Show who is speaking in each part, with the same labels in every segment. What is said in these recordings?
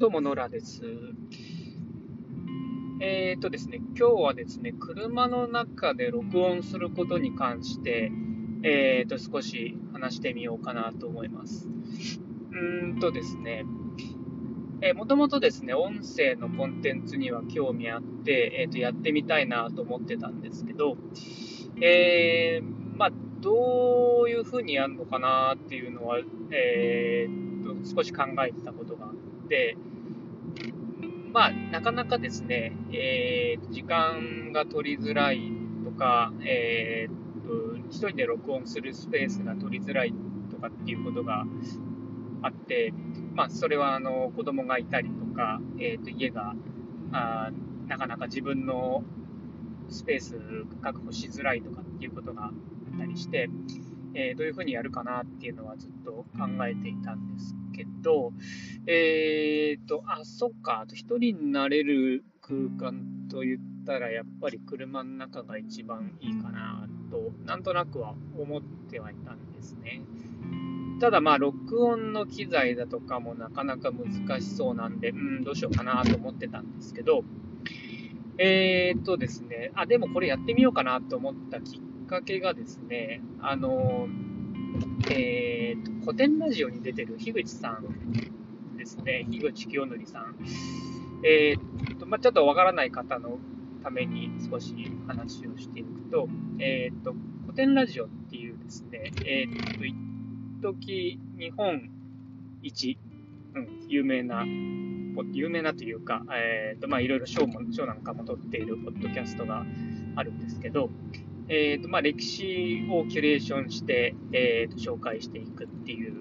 Speaker 1: どうも、ノラです。えっ、ー、とですね、今日はですね、車の中で録音することに関して、えっ、ー、と、少し話してみようかなと思います。うーんとですね、えー、もともとですね、音声のコンテンツには興味あって、えっ、と、やってみたいなと思ってたんですけど、えまあ、どういうふうにやるのかなっていうのは、えー、と少し考えてたことがあって、まあ、なかなかですね、えー、時間が取りづらいとか、えー、と一人で録音するスペースが取りづらいとかっていうことがあって、まあ、それはあの子供がいたりとか、えー、と家があなかなか自分のスペース確保しづらいとかっていうことがあったりして、えー、どういうふうにやるかなっていうのはずっと考えていたんですけど、えーと、あ、そっか、あと1人になれる空間と言ったら、やっぱり車の中が一番いいかなと、なんとなくは思ってはいたんですね。ただまあ、録音の機材だとかもなかなか難しそうなんで、うん、どうしようかなと思ってたんですけど、えー、っとですね、あ、でもこれやってみようかなと思ったきっかけがですね、あの、えー、と、古典ラジオに出てる樋口さんですね、樋口清則さん。えー、と、まあ、ちょっとわからない方のために少し話をしていくと、えー、と、古典ラジオっていうですね、えー、と、一時日本一、うん、有名な、有名なというか、えー、と、まあ、いろいろ賞も、賞なんかも取っているポッドキャストがあるんですけど、えーとまあ、歴史をキュレーションして、えーと、紹介していくっていう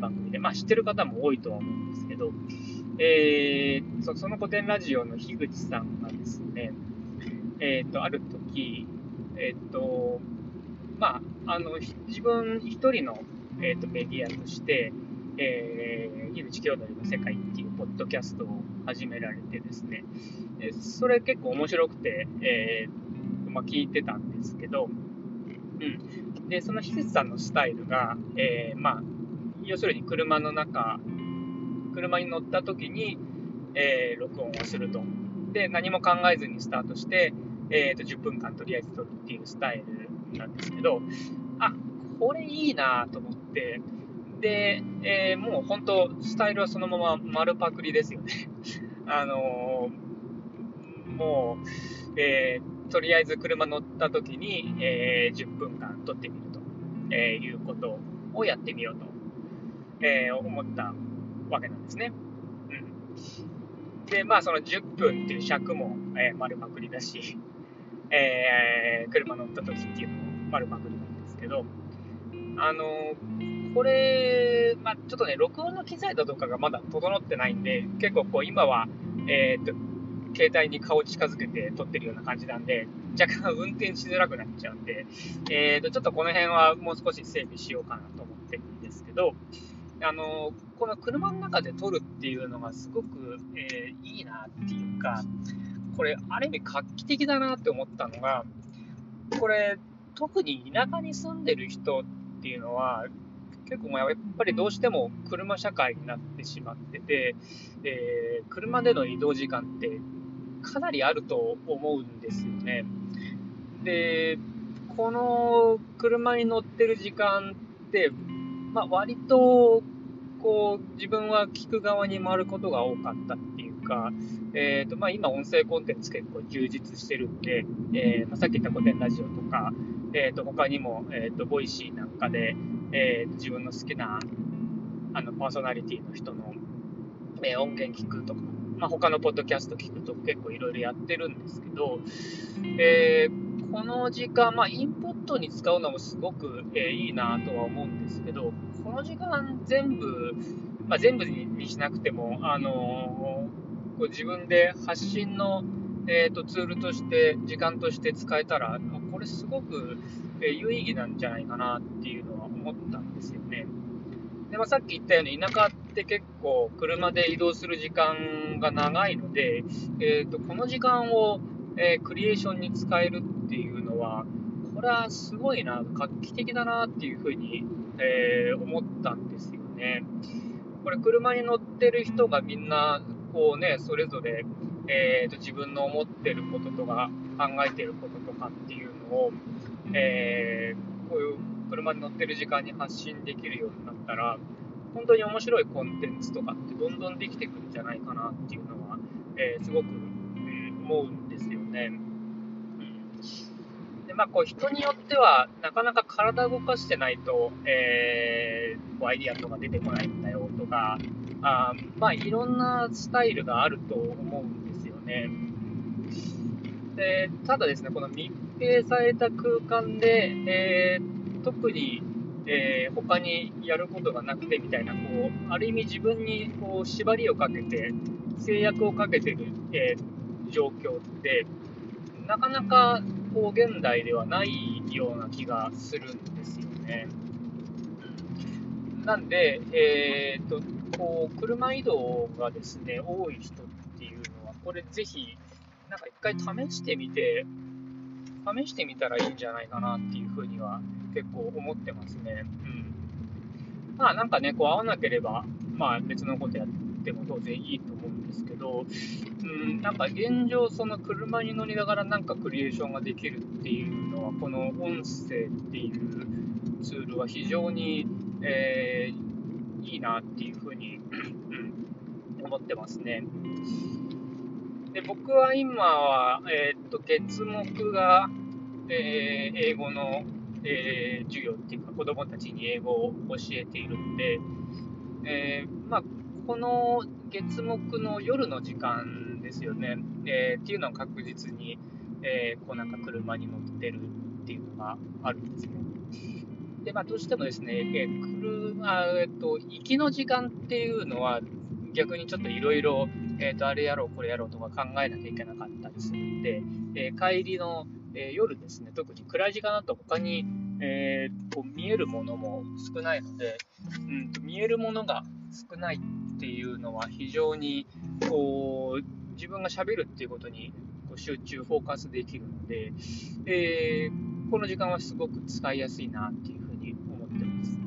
Speaker 1: 番組で、まあ、知ってる方も多いとは思うんですけど、えー、そその古典ラジオの樋口さんがですね、えーと、ある時、えーとまあ、あの自分一人の、えーと、メディアとして、えー、樋口兄弟の世界っていうポッドキャストを始められてですね、それ結構面白くて、えーまあ、聞いてたんですけど、うん。で、その施設さんのスタイルが、えー、まあ、要するに車の中、車に乗った時に、えー、録音をすると。で、何も考えずにスタートして、えー、と10分間とりあえず撮るっていうスタイルなんですけど、あ、これいいなと思って、で、えー、もう本当、スタイルはそのまま丸パクリですよね。あのー、もう、えーとりあえず車乗った時に、えー、10分間撮ってみると、えー、いうことをやってみようと、えー、思ったわけなんですね。うん。で、まあその10分っていう尺も、えー、丸パクリだし、えー、車乗った時っていうのも丸パクリなんですけど、あのこれ、まあ、ちょっとね、録音の機材だとかがまだ整ってないんで、結構こう今は、えー、っと、携帯に顔近づけて撮ってるような感じなんで、若干運転しづらくなっちゃうんで、えーと、ちょっとこの辺はもう少し整備しようかなと思ってるんですけど、あの、この車の中で撮るっていうのがすごく、えー、いいなっていうか、これ、ある意味画期的だなって思ったのが、これ、特に田舎に住んでる人っていうのは、結構やっぱりどうしても車社会になってしまってて、えー、車での移動時間ってかなりあると思うんですよね。で、この車に乗ってる時間って、まあ、割とこう自分は聞く側に回ることが多かったっていうか、えーとまあ、今、音声コンテンツ結構充実してるんで、えーまあ、さっき言った古典ラジオとか、えー、と他にも、えー、とボイシーなんかで、えー、自分の好きなあのパーソナリティの人の、え、音源聞くとか、まあ、他のポッドキャスト聞くと結構いろいろやってるんですけど、えー、この時間、まあ、インプットに使うのもすごく、えー、いいなとは思うんですけど、この時間全部、まあ、全部にしなくても、あのー、こう自分で発信の、えーと、ツールとして、時間として使えたら、これすごく、え有意義なんじゃないかなっていうのは思ったんですよね。で、まあ、さっき言ったように田舎って結構車で移動する時間が長いので、えーと、この時間を、えー、クリエーションに使えるっていうのは、これはすごいな、画期的だなっていうふうに、えー、思ったんですよね。これ車に乗ってる人がみんな、こうね、それぞれ、えーと、自分の思ってることとか、考えてることとかっていうのを、えー、こういう車に乗ってる時間に発信できるようになったら、本当に面白いコンテンツとかってどんどんできてくるんじゃないかなっていうのは、えー、すごく、えー、思うんですよね。でまあ、こう人によっては、なかなか体動かしてないと、えー、こうアイディアとか出てこないんだよとか、あまあ、いろんなスタイルがあると思うんですよね。でただですね、この密閉された空間で、えー、特に、えー、他にやることがなくてみたいな、こうある意味自分にこう縛りをかけて、制約をかけてる、えー、状況って、なかなかこう現代ではないような気がするんですよね。なんで、えーと、こう車移動がですね多い人っていうのは、これぜひ、なんか一回試してみて、試してみたらいいんじゃないかなっていうふうには結構思ってますね。うん。まあなんかね、こう合わなければ、まあ別のことやっても当然いいと思うんですけど、うん、なんか現状その車に乗りながらなんかクリエーションができるっていうのは、この音声っていうツールは非常に、えー、いいなっていうふうに、思ってますね。で僕は今は、えー、っと月目が、えー、英語の、えー、授業っていうか子供たちに英語を教えているんで、えまあ、この月目の夜の時間ですよね、えっていうのは確実に、えこうなんか車に乗ってるっていうのがあるんですね。で、まあ、どうしてもですね、え車、えっと、行きの時間っていうのは逆にちょっといろいろえーと、あれやろう、これやろうとか考えなきゃいけなかったりするんで、えー、帰りの、えー、夜ですね、特に暗い時間だと他に、えー、こう見えるものも少ないので、うんと、見えるものが少ないっていうのは非常にこう自分がしゃべるっていうことにこう集中、フォーカスできるので、えこの時間はすごく使いやすいなっていうふうに思ってます。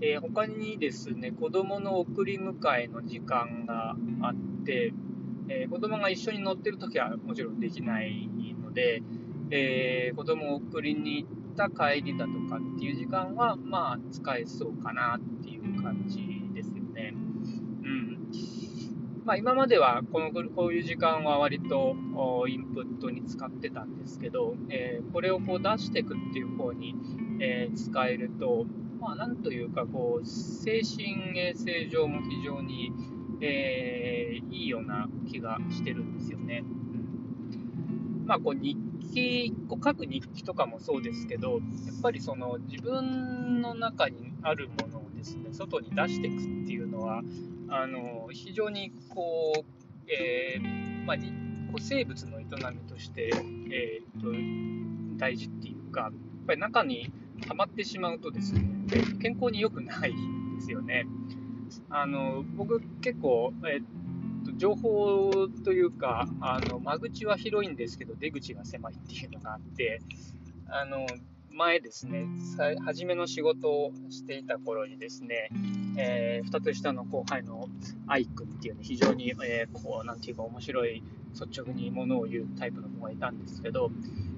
Speaker 1: えー、他にですね、子供の送り迎えの時間があって、えー、子供が一緒に乗ってるときはもちろんできないので、えー、子供を送りに行った帰りだとかっていう時間は、まあ、使えそうかなっていう感じですよね。うん。まあ、今まではこの、こういう時間は割とインプットに使ってたんですけど、えー、これをこう出していくっていう方に、えー、使えると、まあ、なんというか、こう、精神衛生上も非常に、えー、いいような気がしてるんですよね。うん、まあ、こう、日記、こう書く日記とかもそうですけど、やっぱりその、自分の中にあるものをですね、外に出していくっていうのは、あの、非常にこう、えー、まあ、こう生物の営みとして、えー、っと、大事っていうか、やっぱり中に溜まってしまうとですね、健康に良くないですよね。あの僕結構、えっと、情報というかあの間口は広いんですけど出口が狭いっていうのがあってあの前ですね初めの仕事をしていた頃にですね、えー、2つ下の後輩のアイ君っていうね非常に、えー、こうなんていうか面白い率直にものを言うタイプの子がいたんですけど、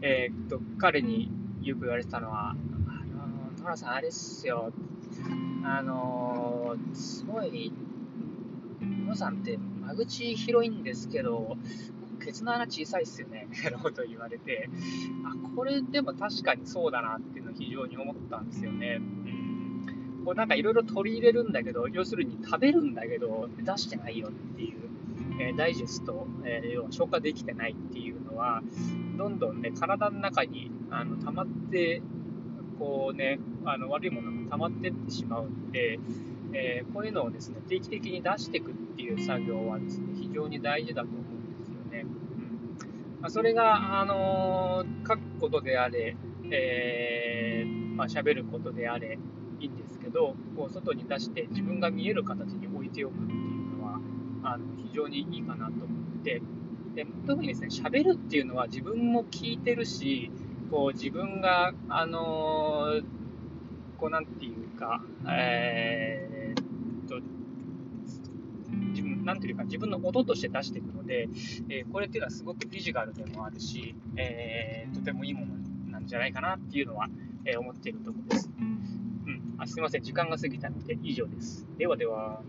Speaker 1: えー、っと彼によく言われてたのは原さん、あれっすよ。あのー、すごい、野さんって間口広いんですけど、ケツの穴小さいっすよね、みたいなこと言われて、あ、これでも確かにそうだなっていうのを非常に思ったんですよね。うん。こうなんかいろいろ取り入れるんだけど、要するに食べるんだけど、出してないよっていう、え、ダイジェスト、えー、要は消化できてないっていうのは、どんどんね、体の中にあの溜まってこうね、あの悪いものが溜まってってしまうんで、えー、こういうのをですね、定期的に出していくっていう作業はですね、非常に大事だと思うんですよね。うんまあ、それが、あの、書くことであれ、えー、まあ、喋ることであれ、いいんですけど、こう外に出して自分が見える形に置いておくっていうのは、あの非常にいいかなと思って、で特にですね、喋るっていうのは自分も聞いてるし、こう自分が、あのこうなんていうか、えー、と、自分、なんていうか、自分の音として出していくので、えー、これっていうのはすごくフィジカルでもあるし、えー、とてもいいものなんじゃないかなっていうのは、えー、思っているところです。うん。あすいません、時間が過ぎたので以上です。ではでは。